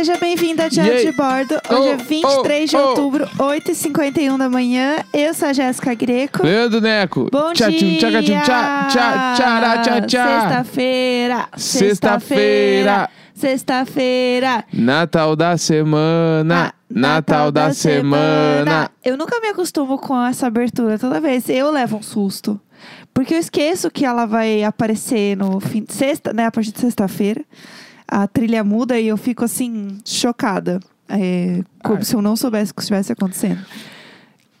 seja bem-vinda a Diário de Bordo. Hoje é Oh, 23 de oh, oh. outubro, 8h51 da manhã. Eu sou a Jéssica Greco. Leandro Neco. Bom tchá, dia! tchum, tchá, tchá, tchará, tchá, tchá. Sexta-feira! Sexta-feira. Sexta-feira! Natal da semana. Ah, Natal da semana. Eu nunca me acostumo com essa abertura. Toda vez eu levo um susto. Porque eu esqueço que ela vai aparecer no fim de sexta, né? A partir de sexta-feira. A trilha muda e eu fico assim, chocada. É, como Ai. se eu não soubesse o que estivesse acontecendo.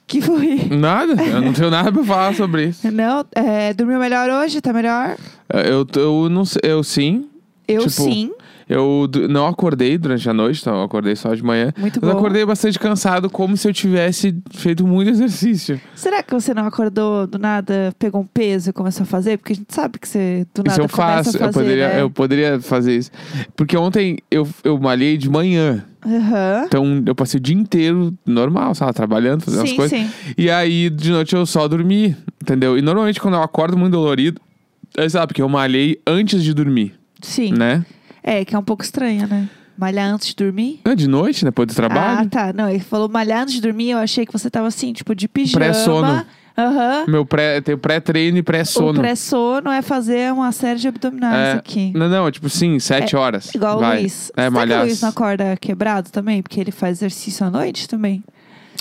Que foi. Nada, eu não tenho nada pra falar sobre isso. Não, é, dormiu melhor hoje? Tá melhor? Eu, eu não sei, eu sim. Eu Tipo, sim. Eu não acordei durante a noite, então eu acordei só de manhã. Muito Mas eu bom. acordei bastante cansado, como se eu tivesse feito muito exercício. Será que você não acordou do nada, pegou um peso e começou a fazer? Porque a gente sabe que você do nada Isso eu começa faço, a fazer, eu, poderia, né? eu poderia fazer isso. Porque ontem eu, eu malhei de manhã. Aham. Então eu passei o dia inteiro normal, sabe? Trabalhando, fazendo as Sim, coisas. sim. E aí, de noite eu só dormi, entendeu? E normalmente quando eu acordo muito dolorido, é sabe, porque eu malhei antes de dormir, Sim. né? É, que é um pouco estranho, né? Malhar antes de dormir? É de noite, depois do Ah, trabalho. tá. Não, ele falou malhar antes de dormir, eu achei que você tava assim, tipo, de pijama. Pré-sono. Aham. Meu pré, tem pré-treino e O pré-sono. pré-sono é fazer uma série de abdominais É, aqui. Não, não, tipo sim, sete horas. Igual o vai. Luiz. É, Será que malhar. o Luiz não acorda quebrado também? Porque ele faz exercício à noite também.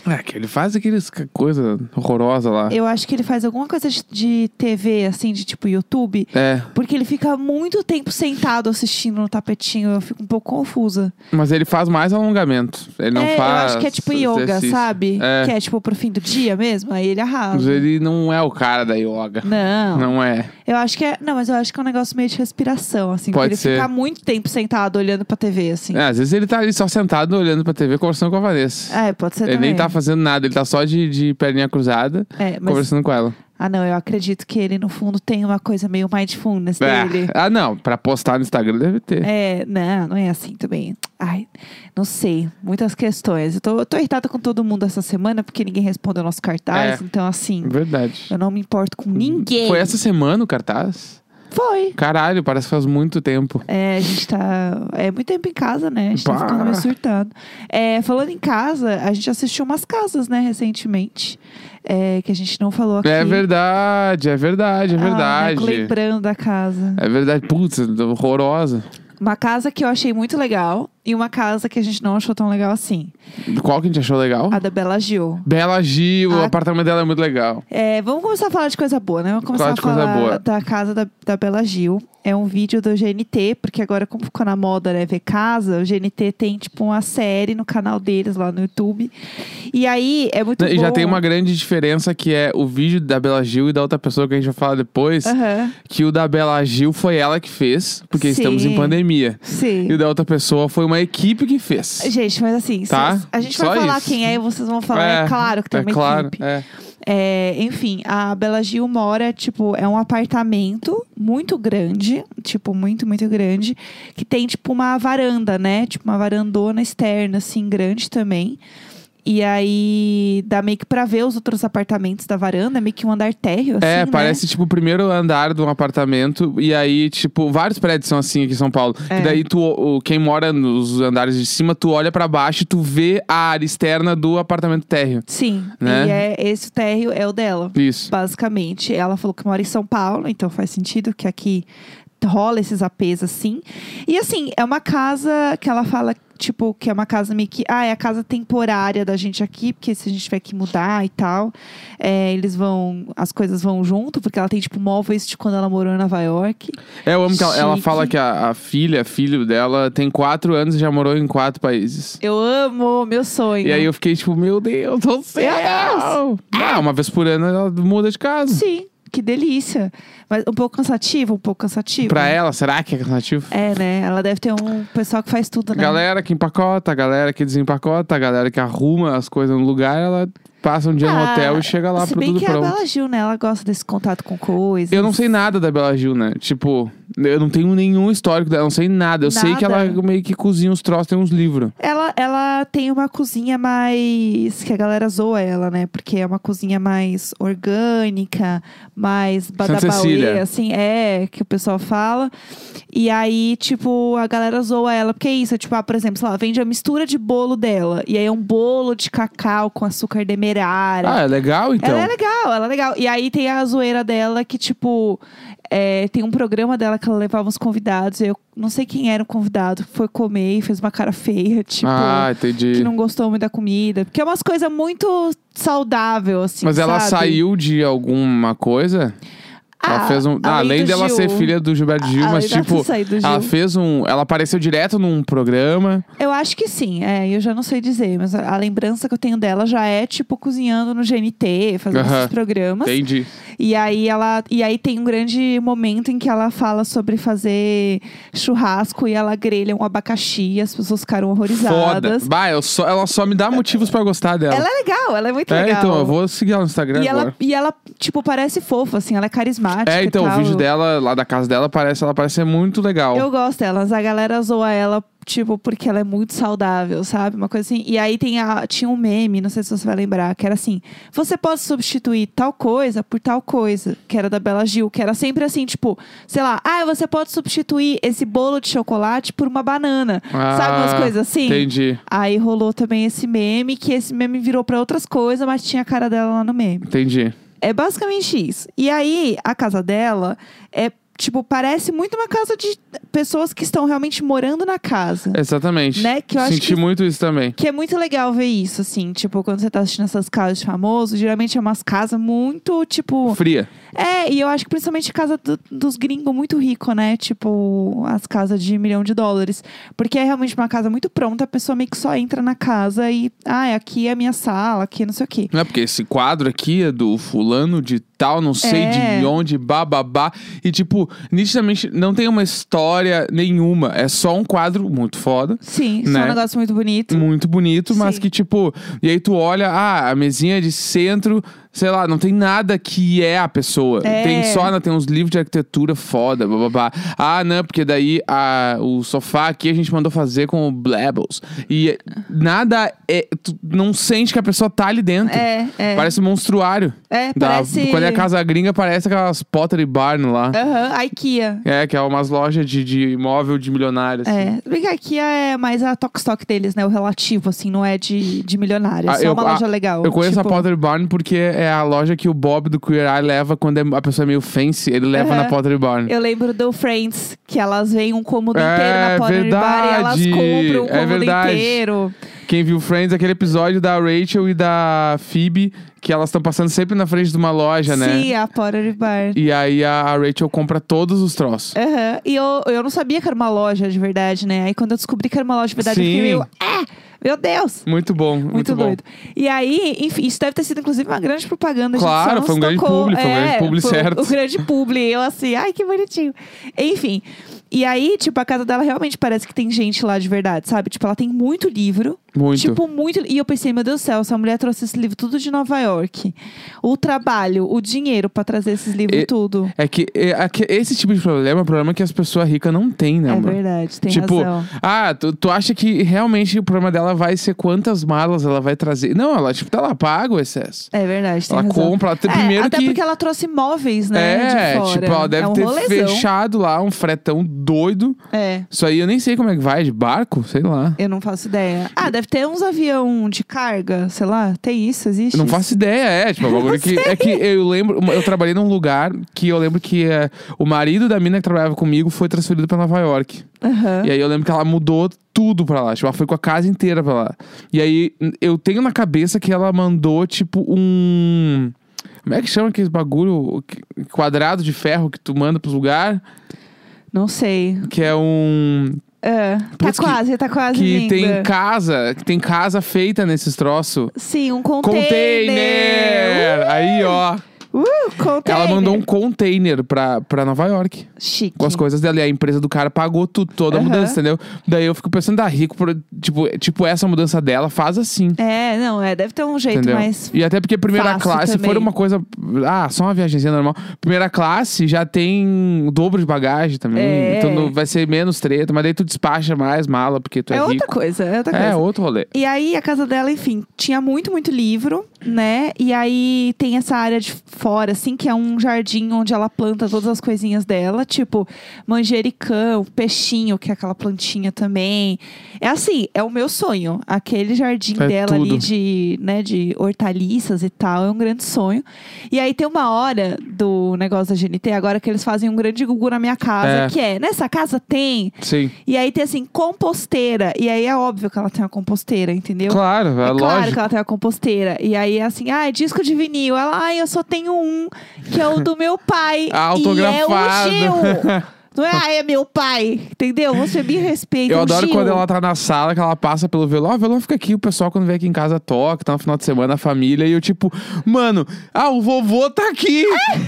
É, que ele faz aqueles coisa horrorosa lá. Eu acho que ele faz alguma coisa de, de TV, assim, de tipo YouTube. É, Porque ele fica muito tempo sentado assistindo no tapetinho. Eu fico um pouco confusa. mas ele faz mais alongamento. Ele não é, faz. eu acho que é tipo yoga, exercício. sabe? É. Que é tipo pro fim do dia mesmo. Aí ele Mas arrasa. ele não é o cara da yoga. Não. Não é. Eu acho que é. Não, mas eu acho que é um negócio meio de respiração, assim. Pode porque ser. ele fica muito tempo sentado olhando pra TV, assim. É, às vezes ele tá ali só sentado olhando pra TV conversando com a Vanessa. É, pode ser ele também. nem tá fazendo nada, ele tá só de, de perninha cruzada É, mas. conversando com ela. Ah, não, eu acredito que ele, no fundo, tem uma coisa meio mindfulness É. dele. Ah, não, pra postar no Instagram deve ter. É, não, não é assim também. Ai, não sei. Muitas questões. Eu tô, eu tô irritada com todo mundo essa semana porque ninguém respondeu nosso cartaz. É. Então, assim, Verdade. eu não me importo com ninguém. Foi essa semana o cartaz? Foi. Caralho, parece que faz muito tempo. É, a gente tá. É muito tempo em casa, né? A gente tá Pá. ficando meio surtado. É, falando em casa, a gente assistiu umas casas, né, recentemente. É, que a gente não falou aqui. É verdade, é verdade, é Ah, verdade. né, lembrando da casa. É verdade. Putz, horrorosa. Uma casa que eu achei muito legal e uma casa que a gente não achou tão legal assim. Qual que a gente achou legal? A da Bela Gil. Bela Gil, o Ah. apartamento dela é muito legal. É, vamos começar a falar de coisa boa, né? Vamos começar Fala a falar boa. da casa da, da Bela Gil. É um vídeo do GNT, porque agora, como ficou na moda, né, ver casa, o GNT tem, tipo, uma série no canal deles lá no YouTube. E aí, é muito E bom. já tem uma grande diferença que é o vídeo da Bela Gil e da outra pessoa que a gente vai falar depois. Aham, Que o da Bela Gil foi ela que fez, porque Sim. estamos em pandemia. sim. E o da outra pessoa foi uma equipe que fez. Gente, mas assim, Tá? se- a gente Só vai falar isso. quem é e vocês vão falar, é, claro que tem é uma claro, equipe. É. É, enfim, a Bela Gil mora, tipo, é um apartamento muito grande, tipo, muito, muito grande, que tem, tipo, uma varanda, né? Tipo, uma varandona externa, assim, grande também. E aí dá meio que pra ver os outros apartamentos da varanda, meio que um andar térreo, assim, É, né? parece tipo o primeiro andar de um apartamento. E aí, tipo, vários prédios são assim aqui em São Paulo. É. E daí, tu, quem mora nos andares de cima, tu olha pra baixo e tu vê a área externa do apartamento térreo. Sim, Né? e é, esse térreo é o dela. Isso. basicamente. Ela falou que mora em São Paulo, então faz sentido que aqui rola esses APs assim. E assim, é uma casa que ela fala, tipo, que é uma casa meio que. Ah, é a casa temporária da gente aqui, porque se a gente tiver que mudar e tal, é, eles vão. As coisas vão junto, porque ela tem, tipo, móveis de quando ela morou em Nova York. É, eu amo que ela, ela fala que a, a filha, filho dela, tem quatro anos e já morou em quatro países. Eu amo, meu sonho. E aí eu fiquei tipo, meu Deus do céu! Ah, uma vez por ano ela muda de casa. Sim, que delícia. Mas um pouco cansativo, um pouco cansativo. Pra ela, será que é cansativo? É, né? Ela deve ter um pessoal que faz tudo, né? Galera que empacota, galera que desempacota, galera que arruma as coisas no lugar, ela passa um dia no Ah, hotel e chega lá Se pro bem tudo que a pronto. Bela Gil, né? Ela gosta desse contato com coisas. Eu não sei nada da Bela Gil, né? Tipo, eu não tenho nenhum histórico dela, não sei nada. Eu sei que ela Nada. meio que cozinha os troços, tem uns livros. Ela, ela tem uma cozinha mais. que a galera zoa ela, né? Porque é uma cozinha mais orgânica, mais badabauê, Cecília. assim, é, que o pessoal fala. E aí, tipo, a galera zoa ela. Porque é isso, é tipo, ah, por exemplo, sei lá, vende a mistura de bolo dela. E aí é um bolo de cacau com açúcar demerara. Ah, é legal então. Ela é legal, ela é legal. E aí tem a zoeira dela que, tipo, é, tem um programa dela que ela levava uns convidados. Eu não sei quem era o convidado, foi comer e fez uma cara feia, tipo. ah, entendi. Que não gostou muito da comida. Porque é umas coisas muito saudável, assim. Mas ela sabe? saiu de alguma coisa? Ela Ah, fez um. além do dela Gil. ser filha do Gilberto Gil, Além mas tipo, do ela Gil. fez um. Ela apareceu direto num programa. Eu acho que sim, é, eu já não sei dizer, mas a a lembrança que eu tenho dela já é, tipo, cozinhando no GNT, fazendo Aham. esses programas. Entendi. E aí ela. E aí tem um grande momento em que ela fala sobre fazer churrasco e ela grelha um abacaxi as pessoas ficaram Foda. horrorizadas. Bah, eu só, ela só me dá motivos pra gostar dela. Ela é legal, ela é muito é, legal. então, eu vou seguir ela no Instagram E agora. ela, e ela, tipo, parece fofa, assim, ela é carismática. É, então, o vídeo dela, lá da casa dela, parece, ela parece ser muito legal. Eu gosto dela, mas a galera zoa ela, tipo, porque ela é muito saudável, sabe? Uma coisa assim. E aí tem a, tinha um meme, não sei se você vai lembrar, que era assim: você pode substituir tal coisa por tal coisa, que era da Bela Gil, que era sempre assim, tipo, sei lá, ah, você pode substituir esse bolo de chocolate por uma banana. sabe umas Ah, coisas assim? Entendi, Aí rolou também esse meme, que esse meme virou pra outras coisas, mas tinha a cara dela lá no meme. entendi. É basicamente isso. E aí, a casa dela é, tipo, parece muito uma casa de pessoas que estão realmente morando na casa. Exatamente. Né, que eu acho Senti que- muito isso também. Que é muito legal ver isso, assim. Tipo, quando você tá assistindo essas casas de famosos, geralmente é umas casas muito, tipo. Fria. É, e eu acho que principalmente casa do- dos gringos muito rico, né? Tipo, as casas de milhão de dólares. Porque é realmente uma casa muito pronta, a pessoa meio que só entra na casa e. Ah, aqui é a minha sala, aqui não sei o quê. Não é porque esse quadro aqui é do fulano de tal, não sei É. de onde, bababá. E, tipo, nitidamente não tem uma história nenhuma. É só um quadro muito foda. Sim, é Né? um negócio muito bonito. Muito bonito, mas Sim. que, tipo, e aí tu olha, ah, a mesinha de centro, sei lá, não tem nada que é a pessoa. É. Tem só, né, tem uns livros de arquitetura foda, bababá. Ah, não, porque daí a, o sofá aqui a gente mandou fazer com o Blabbles. E nada é. Tu não sente que a pessoa tá ali dentro. É, é. Parece um monstruário. É, Da- parece. Quando é casa gringa, parece aquelas Pottery Barn lá. Aham, a IKEA. É, que é umas lojas de, de imóvel de milionários. assim. É, bem que a IKEA é mais a Tok Stock deles, né? O relativo, assim, não é de, de milionário. É Ah, eu- uma ah, loja legal. Eu conheço tipo, a Pottery Barn porque é a loja que o Bob do Queer Eye leva quando é- a pessoa é meio fancy, ele leva Aham. na Pottery Barn. Eu lembro do Friends, que elas veem um cômodo É, inteiro na Pottery Bar e elas verdade. compram o É cômodo verdade. inteiro. Quem viu Friends, aquele episódio da Rachel e da Phoebe, que elas estão passando sempre na frente de uma loja, né? Sim, a Pottery Bar. E aí a, a Rachel compra todos os troços. Aham. E eu, eu não sabia que era uma loja de verdade, né? Aí quando eu descobri que era uma loja de verdade, eu fiquei Sim. meio. Ah! Meu Deus! Muito bom, muito, Muito, bom. doido. E aí, enfim, isso deve ter sido, inclusive, uma grande propaganda. a gente Claro, não foi um se grande tocou. publi, foi um grande É, publi foi certo. O grande publi. Eu assim, ai, que bonitinho. Enfim. E aí, tipo, a casa dela realmente parece que tem gente lá de verdade, sabe? Tipo, ela tem muito livro. Muito. Tipo, muito. E eu pensei, meu Deus do céu, essa mulher trouxe esse livro tudo de Nova York. O trabalho, o dinheiro pra trazer esses livros tudo. É que, é, é que esse tipo de problema é um problema que as pessoas ricas não têm, né, É amor? verdade, tem tipo, razão. ah, tu, tu acha que realmente o problema dela vai ser quantas malas ela vai trazer? Não, ela, tipo, ela paga o excesso. É verdade, tem ela razão. compra, até É, primeiro até que. porque ela trouxe móveis, né? é, tipo, ela deve é um ter rolezão. fechado lá um fretão doido. É. Isso aí eu nem sei como é que vai, de barco, sei lá. Eu não faço ideia. Ah, deve ter uns avião de carga, sei lá. Tem isso? Existe? Eu não isso? Ideia, é, tipo, é um bagulho que. É que eu lembro, eu trabalhei num lugar que eu lembro que é, o marido da mina que trabalhava comigo foi transferido pra Nova York. Aham. E aí eu lembro que ela mudou tudo pra lá. Tipo, ela foi com a casa inteira pra lá. E aí eu tenho na cabeça que ela mandou, tipo, um. Como é que chama aqueles bagulho quadrado de ferro que tu manda pros lugares? Não sei. Que é um. É, tá Putz, que- quase, tá quase Que tem casa, que tem casa feita nesses troços. Sim, um container. Container! Aí, ó. Uh, container. Ela mandou um container pra, pra Nova York. Chique. Com as coisas dela. E a empresa do cara pagou tudo, toda a Aham. mudança, entendeu? Daí eu fico pensando, da rico, por, tipo, tipo, essa mudança dela faz assim. É, não, é, deve ter um jeito Entendeu? mais. E até porque primeira classe, se também. for uma coisa. Ah, só uma viagemzinha normal. Primeira classe já tem o dobro de bagagem também. É. Então não- vai ser menos treta, mas daí tu despacha mais mala, porque tu é, É outra rico. coisa, é outra É, coisa. outro rolê. E aí, a casa dela, enfim, tinha muito, muito livro, né? E aí tem essa área de fora, assim, que é um jardim onde ela planta todas as coisinhas dela, tipo manjericão, peixinho, que é aquela plantinha também. É assim, é o meu sonho. Aquele jardim É dela ali tudo. de, né, de hortaliças e tal, é um grande sonho. E aí tem uma hora do negócio da GNT, agora que eles fazem um grande gugu na minha casa, É. que é, nessa casa tem Sim. e aí tem assim, composteira. E aí é óbvio que ela tem uma composteira, entendeu? Claro, é, É claro lógico. que ela tem uma composteira. E aí é assim, ah, é disco de vinil. Ela, ai, eu só tenho um, que é o do meu pai. Autografado. E é o Gil. Não é, ah, é meu pai. Entendeu? Você me respeita. Eu o adoro Gil. quando ela tá na sala, que ela passa pelo violão. Ah, o violão fica aqui, o pessoal quando vem aqui em casa toca, tá no final de semana, a família. E eu tipo, mano, ah, o vovô tá aqui.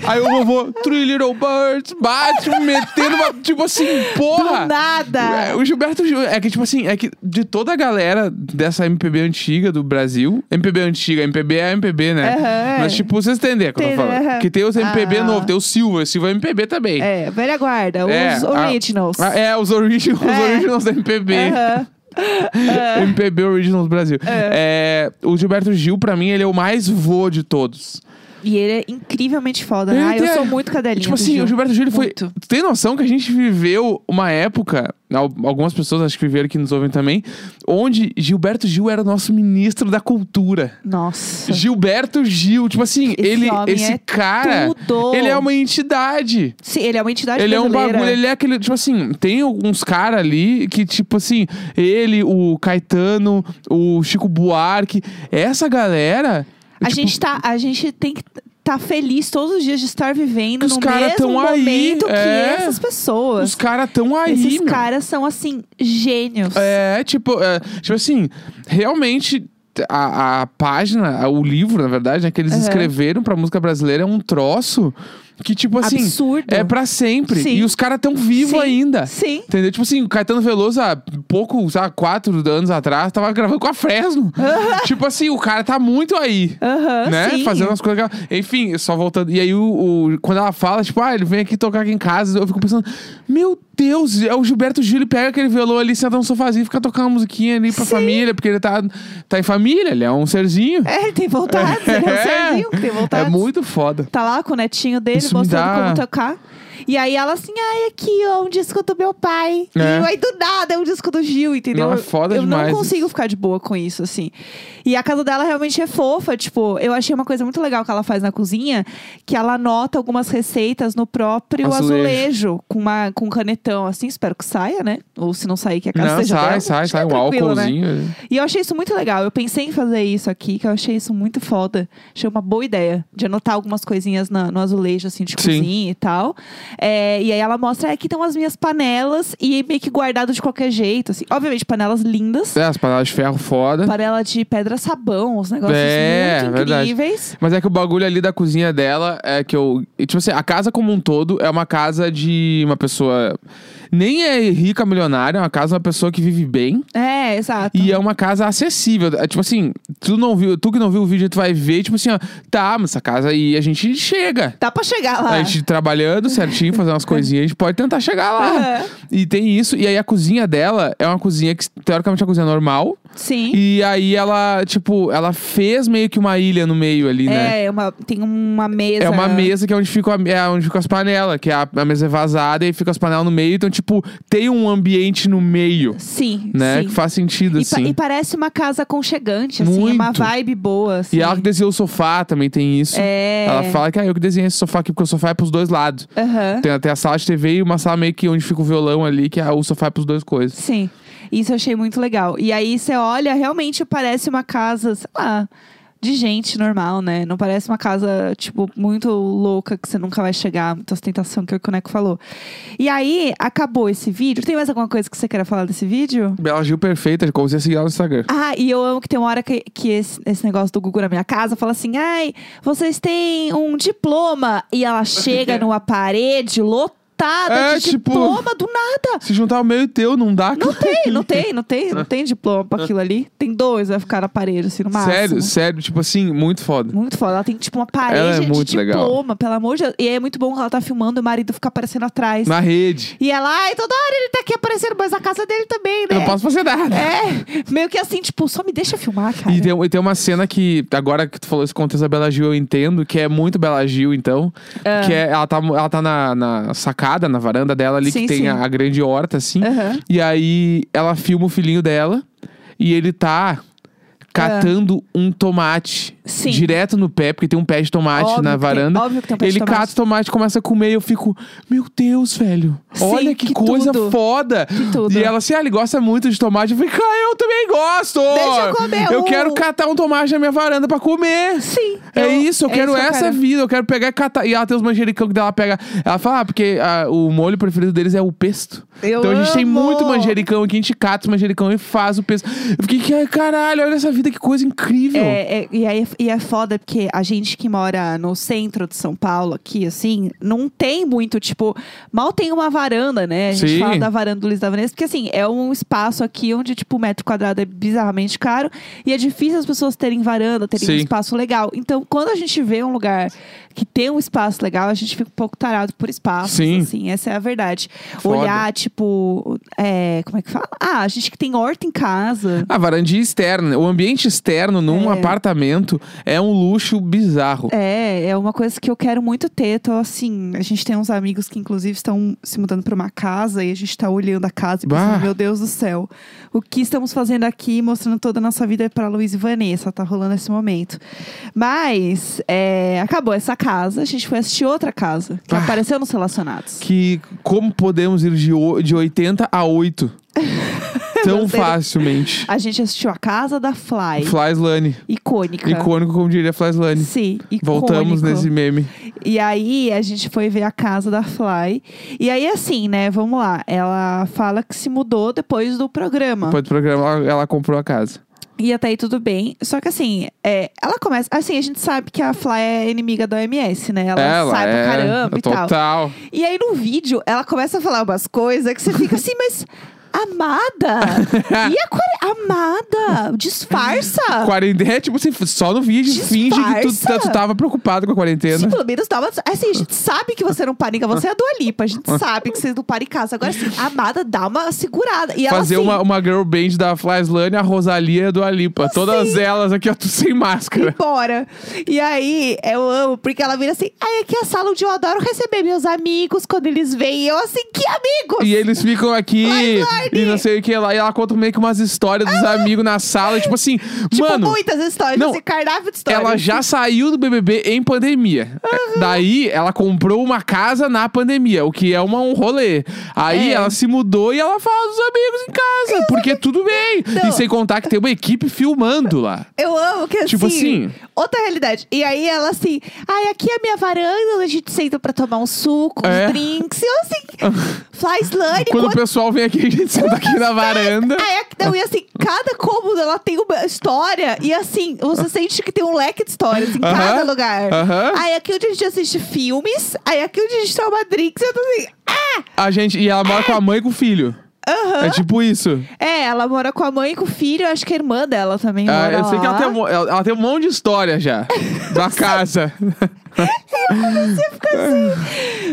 Aí o vovô, Three Little Birds, bate, metendo uma... Tipo assim, porra! Do nada. É, o Gilberto Gil, é que, tipo assim, é que de toda a galera dessa MPB antiga do Brasil, MPB antiga, MPB é MPB, né? Aham, Mas, tipo, vocês entendem o que eu tô falando. aham. Que tem os MPB Ah. novo, tem o Silva, o Silva é MPB também. É, velha guarda. É, os a- originals. Ah, é, os, origi os É. originals da MPB. Aham. MPB Originals Brasil. É, o Gilberto Gil, pra mim, ele é o mais vô de todos. E ele é incrivelmente foda. Né? Ah, eu sou muito cadelinha. Tipo assim, Gil. o Gilberto Gil foi. Muito. Tu tem noção que a gente viveu uma época, al- algumas pessoas acho que viveram que nos ouvem também, onde Gilberto Gil era o nosso ministro da cultura. Nossa. Gilberto Gil, tipo assim, Esse ele, esse é cara, tudo. ele é uma entidade. Sim, ele é uma entidade Ele é um brasileira. bagulho, ele é aquele, tipo assim, tem alguns caras ali que, tipo assim, ele, o Caetano, o Chico Buarque, essa galera. A tipo, gente tá, a gente tem que estar feliz todos os dias de estar vivendo os no cara mesmo tão aí, momento é. que essas pessoas. Os caras tão aí, Esses meu. caras são assim gênios. É, tipo, é, tipo assim, realmente a, a página, o livro, na verdade, né, que eles Aham. escreveram pra música brasileira é um troço que, tipo assim, Absurdo. é pra sempre. Sim. E os caras tão vivos ainda. Sim. Entendeu? Tipo assim, o Caetano Veloso, há pouco, sabe, quatro anos atrás, tava gravando com a Fresno. tipo assim, o cara tá muito aí. Aham, né? sim. Fazendo umas coisas. Enfim, só voltando. E aí, o, o- quando ela fala, tipo, ah, ele vem aqui tocar aqui em casa, eu fico pensando, meu Deus, é o Gilberto Gil, ele pega aquele violão ali, senta num sofazinho e fica tocando uma musiquinha ali pra Sim. família, porque ele tá, tá em família, ele é um serzinho. É, ele tem vontade, ele é um serzinho que tem vontade. É muito foda. Tá lá com o netinho dele, Isso mostrando dá- como tocar. E aí ela assim, ai, aqui, ó, um disco do meu pai. É. E aí do nada é um disco do Gil, entendeu? Não, é foda eu demais não consigo ficar de boa com isso, assim. E a casa dela realmente é fofa, tipo, eu achei uma coisa muito legal que ela faz na cozinha, que ela anota algumas receitas no próprio Azulejo. azulejo, com, uma, com um canetão, assim, espero que saia, né? Ou se não sair, que a casa Não, seja sai, dela, sai, sai, um tranquilo, né? álcoolzinho. E eu achei isso muito legal. Eu pensei em fazer isso aqui, que eu achei isso muito foda. Achei uma boa ideia de anotar algumas coisinhas na- no azulejo, assim, de Sim. cozinha e tal. É, e aí ela mostra, "Ah, aqui estão as minhas panelas e meio que guardado de qualquer jeito, assim. Obviamente, panelas lindas. É, as panelas de ferro foda. Panela de pedra-sabão, os negócios É, muito verdade. incríveis. Mas é que o bagulho ali da cozinha dela é que eu. Tipo assim, a casa como um todo é uma casa de uma pessoa. Nem é rica, milionária, é uma casa de uma pessoa que vive bem. É, exato. E é uma casa acessível. É, tipo assim, tu não viu, tu que não viu o vídeo, tu vai ver, tipo assim, ó, tá, mas essa casa aí a gente chega. Dá pra chegar lá. A gente trabalhando certinho, fazer umas coisinhas, a gente pode tentar chegar lá. Aham. E tem isso. E aí a cozinha dela é uma cozinha que, teoricamente, é uma cozinha normal. Sim. E aí ela, tipo, ela fez meio que uma ilha no meio ali, né? É, uma, tem uma mesa. É uma mesa que é onde ficam, é onde ficam as panelas, que é a, a mesa é vazada e fica as panelas no meio. Então, tipo, tem um ambiente no meio, Sim, né? sim. Que faz sentido, E, pa- assim. e parece uma casa aconchegante, assim, é uma Muito. vibe boa. Assim. E ela que desenhou o sofá também tem isso. É. Ela fala que ah, eu que desenhei esse sofá aqui, porque o sofá é pros dois lados. Aham. Tem até a sala de TV e uma sala meio que onde fica o violão ali, que é o sofá é pros dois coisas. Sim. Isso eu achei muito legal. E aí você olha, realmente parece uma casa, sei lá. De gente normal, né? Não parece uma casa, tipo, muito louca que você nunca vai chegar, muita ostentação, que o que o Neco falou. E aí, acabou esse vídeo. Tem mais alguma coisa que você queira falar desse vídeo? Bela Gil perfeita, como você seguir ela no Instagram. Ah, e eu amo que tem uma hora que, que esse, esse negócio do Google na minha casa fala assim: ai, vocês têm um diploma. E ela chega numa parede lotada É, de tipo- diploma do nada. Se juntar o meu e teu, não dá. Não tem, não tem, não tem, não tem diploma pra aquilo ali. Tem dois, vai ficar na parede, assim, no máximo. Sério, sério, tipo assim, muito foda. Muito foda. Ela tem, tipo, uma parede é de muito legal. diploma, pelo amor de Deus. E é muito bom que ela tá filmando e o marido fica aparecendo atrás. Na rede. E ela, ai, toda hora ele tá aqui aparecendo, mas a casa dele também, né? Eu não posso fazer nada. É, meio que assim, tipo, só me deixa filmar, cara. E tem, e tem uma cena que, agora que tu falou esse contexto da Bela Gil, eu entendo, que é muito Bela Gil, então. Ah. Que é, ela tá, ela tá na, na sacada, na varanda dela ali, Sim, que tem a, a grande horta, assim. Aham. E aí ela filma o filhinho dela e ele tá catando um tomate. Sim. direto no pé, porque tem um pé de tomate Óbvio na que tem- varanda. óbvio que tem um pé de ele tomate. cata o tomate, começa a comer e eu fico, meu Deus, velho. Sim, olha que, que coisa tudo. foda. Que tudo. E ela assim, ah, ele gosta muito de tomate. Eu falei, cara, eu também gosto. Deixa eu comer Eu um." quero catar um tomate na minha varanda pra comer. Sim. É eu- isso, eu é quero isso essa vida, eu quero pegar e catar. E ela tem os manjericão que ela pega. Ela fala, ah, porque ah, o molho preferido deles é o pesto. Eu então a gente tem amo. muito manjericão aqui, a gente cata os manjericão e faz o pesto. Eu fiquei, que caralho, olha essa vida, que coisa incrível. É, é, e, aí, e é foda porque a gente que mora no centro de São Paulo, aqui, assim, não tem muito, tipo, mal tem uma varanda, né? A gente Sim. fala da varanda do Luiz da Vanessa, porque assim, é um espaço aqui onde, tipo, o metro quadrado é bizarramente caro e é difícil as pessoas terem varanda, terem um Sim. espaço legal. Então, quando a gente vê um lugar que tem um espaço legal, a gente fica um pouco tarado por espaço. Sim. Assim, essa é a verdade. Foda. Olhar, tipo, é, como é que fala? Ah, a gente que tem horta em casa. A varandinha externa, o ambiente externo num É. apartamento é um luxo bizarro. É, é uma coisa que eu quero muito ter. Então, assim, a gente tem uns amigos que, inclusive, estão se mudando para uma casa e a gente tá olhando a casa e pensando, Bah. meu Deus do céu, o que estamos fazendo aqui, mostrando toda a nossa vida para Luiz e Vanessa. Tá rolando esse momento. Mas, é, acabou essa casa, a gente foi assistir outra casa que Bah. apareceu nos relacionados. Que como podemos ir de, de 80 a 8 tão facilmente. A gente assistiu a casa da Fly. Flyslane. Icônica. Icônico, como diria Flyslane. Sim, icônico. Voltamos nesse meme. E aí a gente foi ver a casa da Fly. E aí, assim, né? Vamos lá. Ela fala que se mudou depois do programa. Depois do programa, ela, ela comprou a casa. E até aí tudo bem. Só que assim, é, ela começa. Assim, a gente sabe que a Fly é inimiga da OMS, né? Ela, ela sai é pra caramba e tal. total. E aí no vídeo, ela começa a falar umas coisas que você fica assim, mas. Amada! e a quare... Amada! Disfarça! Quarentena, é tipo assim, só no vídeo, finge que tu, Disfarça. tu tava preocupado com a quarentena. Sim, pelo menos dava. Assim, a gente sabe que você não para em casa. Você é a Dua Lipa. A gente sabe que você não para em casa. Agora, assim, a Amada dá uma segurada. E ela, Fazer assim, uma, uma girl band da Flyslane, a Rosalia e a Dua Lipa. Todas elas aqui, ó, tu sem máscara. Embora. E aí, eu amo, porque ela vira assim: ai, aqui é a sala onde eu adoro receber meus amigos quando eles vêm. E eu, assim, que amigos? E eles ficam aqui Flyslane. E não sei o que lá. E ela conta meio que umas histórias dos amigos na sala. tipo assim, tipo, mano. muitas histórias, não, esse cardápio de histórias. Ela já saiu do BBB em pandemia. Daí, ela comprou uma casa na pandemia, o que é uma, um rolê. Aí, É. ela se mudou e ela fala dos amigos em casa, porque tudo bem. Não. E sem contar que tem uma equipe filmando lá. Eu amo que assim, Tipo assim. Outra realidade. E aí ela assim, ai, aqui é a minha varanda, a gente senta pra tomar um suco, É. uns drinks. E eu assim, fly slane. Quando o quanto- pessoal vem aqui, a gente aqui na varanda. Aí, aqui- não, e assim, cada cômodo ela tem uma história. E assim, você sente que tem um leque de histórias em cada lugar. Aí aqui onde a gente assiste filmes, aí aqui onde a gente toma drinks, eu tô assim, ah! A gente, e ela mora com a mãe e com o filho. Aham. É tipo isso. É, ela mora com a mãe e com o filho, eu acho que a irmã dela também Ah, mora eu sei que ela lá. tem, um, mo- ela, ela tem um monte de história já. da casa.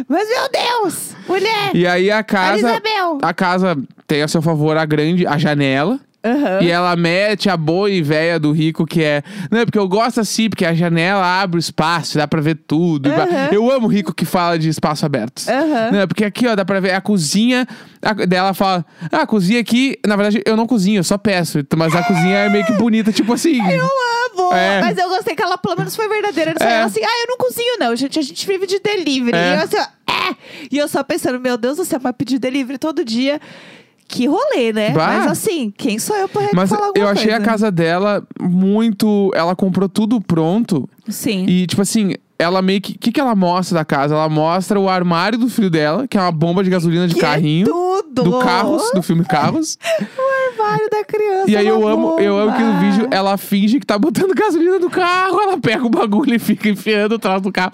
Mas meu Deus! Mulher! E aí a casa. Isabel! A casa tem a seu favor a grande, a janela. Aham. E ela mete a boa e véia do rico, que é. Não, porque eu gosto assim, porque a janela abre o espaço, dá pra ver tudo. Aham. Eu amo rico que fala de espaço aberto. Aham. Não, porque aqui, ó, dá pra ver a cozinha. A, dela fala: Ah, a cozinha aqui, na verdade, eu não cozinho, eu só peço. Mas a cozinha é meio que bonita, tipo assim. Eu amo! É. Mas eu gostei que ela pelo menos foi verdadeira. Não É. Assim, ah, eu não cozinho, não, gente. A gente vive de delivery. É. E eu assim, ó, é! E eu só pensando, meu Deus do céu, mas pedir delivery todo dia. Que rolê, né? Bah. Mas assim, quem sou eu pra Mas falar alguma eu achei coisa? a casa dela muito. Ela comprou tudo pronto. Sim. E, tipo assim, ela meio que. O que, que ela mostra da casa? Ela mostra o armário do filho dela, que é uma bomba de gasolina de Que é carrinho. tudo! do Carros, do filme Carros. O armário da criança. E aí eu amo, eu amo que no vídeo ela finge que tá botando gasolina no carro, ela pega o bagulho e fica enfiando atrás do carro.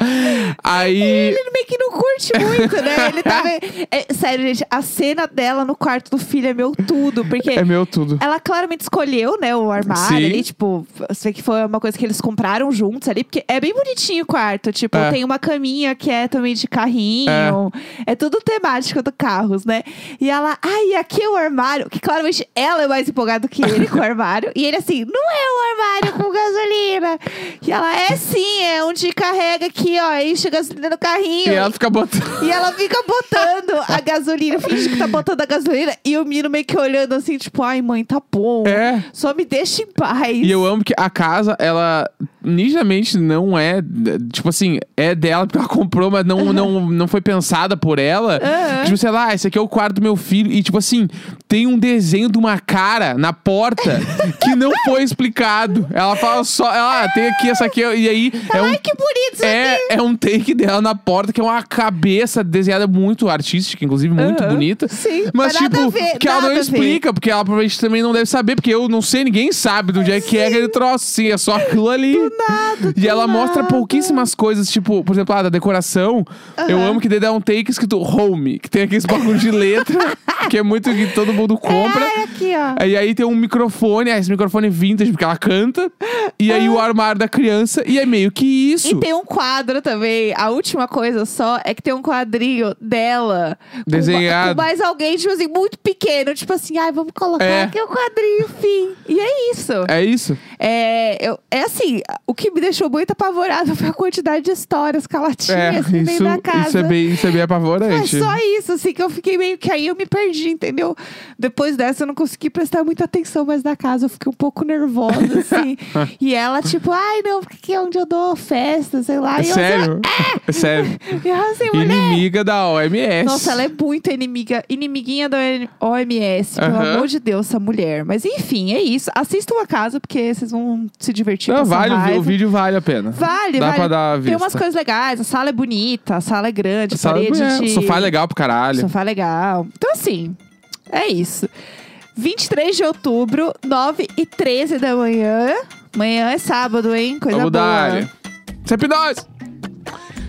Aí. Ele meio que não curte muito, né? Ele tá meio... é, sério, gente, a cena dela no quarto do filho é meu tudo. Porque É meu tudo. ela claramente escolheu, né, o armário Sim. ali. Tipo, vê que foi uma coisa que eles compraram juntos ali. Porque é bem bonitinho o quarto. Tipo, É. tem uma caminha que é também de carrinho. É, tudo temático do carros, né? E ela, ai, aqui é o armário. Que claramente ela é mais empolgada que ele com o armário. E ele assim, não é um armário com gasolina. E ela, é sim, é onde carrega aqui, ó. Enche a gasolina no carrinho. E ela fica botando. E ela fica botando a gasolina, finge que tá botando a gasolina. E o menino meio que olhando assim, tipo, ai, mãe, tá bom. É. Só me deixa em paz. E eu amo que a casa, ela nitidamente não é. Tipo assim, é dela porque ela comprou, mas não, não, não foi pensada por ela. Aham. Tipo, sei lá, esse aqui é o quarto do meu filho. E, tipo assim, tem um desenho de uma cara na porta que não foi explicado. Ela fala só, ela, ah, tem aqui essa aqui. E aí é um. Ai, que bonito isso aqui. É, é um take dela na porta, que é uma cabeça desenhada muito artística, inclusive muito Aham. bonita. Sim, Mas, mas tipo, ver, que ela não explica, porque ela provavelmente também não deve saber, porque eu não sei, ninguém sabe do dia que é aquele troço, sim, é só aquilo ali. Nada, e ela mostra nada. pouquíssimas coisas, tipo, por exemplo, ah, da decoração. Eu Aham. amo que daí dá um take escrito home, que tem aqueles bagulho de letra, que é muito que todo mundo compra. Ai, aqui, ó. E aí tem um microfone, ah, esse microfone vintage, porque ela canta. E aí o armário da criança, e é meio que isso. E tem um quadro também. A última coisa só é que tem um quadrinho dela. com Desenhado. ma- Com mais alguém, tipo assim, muito pequeno. Tipo assim, ai, vamos colocar É. aqui o quadrinho, fim. E é isso. É isso. É, eu, é assim, o que me deixou muito apavorada foi a quantidade de histórias que ela tinha, É, assim, isso, dentro da casa. isso é bem, isso é bem apavorante. só isso, assim, que eu fiquei meio que aí eu me perdi, entendeu? Depois dessa eu não consegui prestar muita atenção mais na casa, eu fiquei um pouco nervosa, assim. e ela, tipo, ai, não, porque aqui é onde eu dou festa, sei lá. É e eu, sério? É sério. E eu assim, mulher. Inimiga da OMS. Nossa, ela é muito inimiga, inimiguinha da OMS, pelo Aham. amor de Deus, essa mulher. Mas enfim, é isso. Assistam a casa, porque vocês vão se divertir com Não, vale, o o vídeo vale a pena. Vale, Dá vale. pra dar a Tem vista. umas coisas legais, a sala é bonita, a sala é grande, A sala parede é, de... O sofá é legal pro caralho. Sofá é legal. Então, assim, é isso. 23 de outubro, 9 e 13 da manhã. Amanhã é sábado, hein? Coisa Vamos boa. dar. Sempre nós!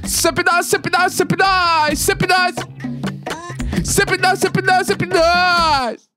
Sempre nós, sempre nós, sempre nós! Sempre nós! Sempre nós, sempre nós, sempre nós!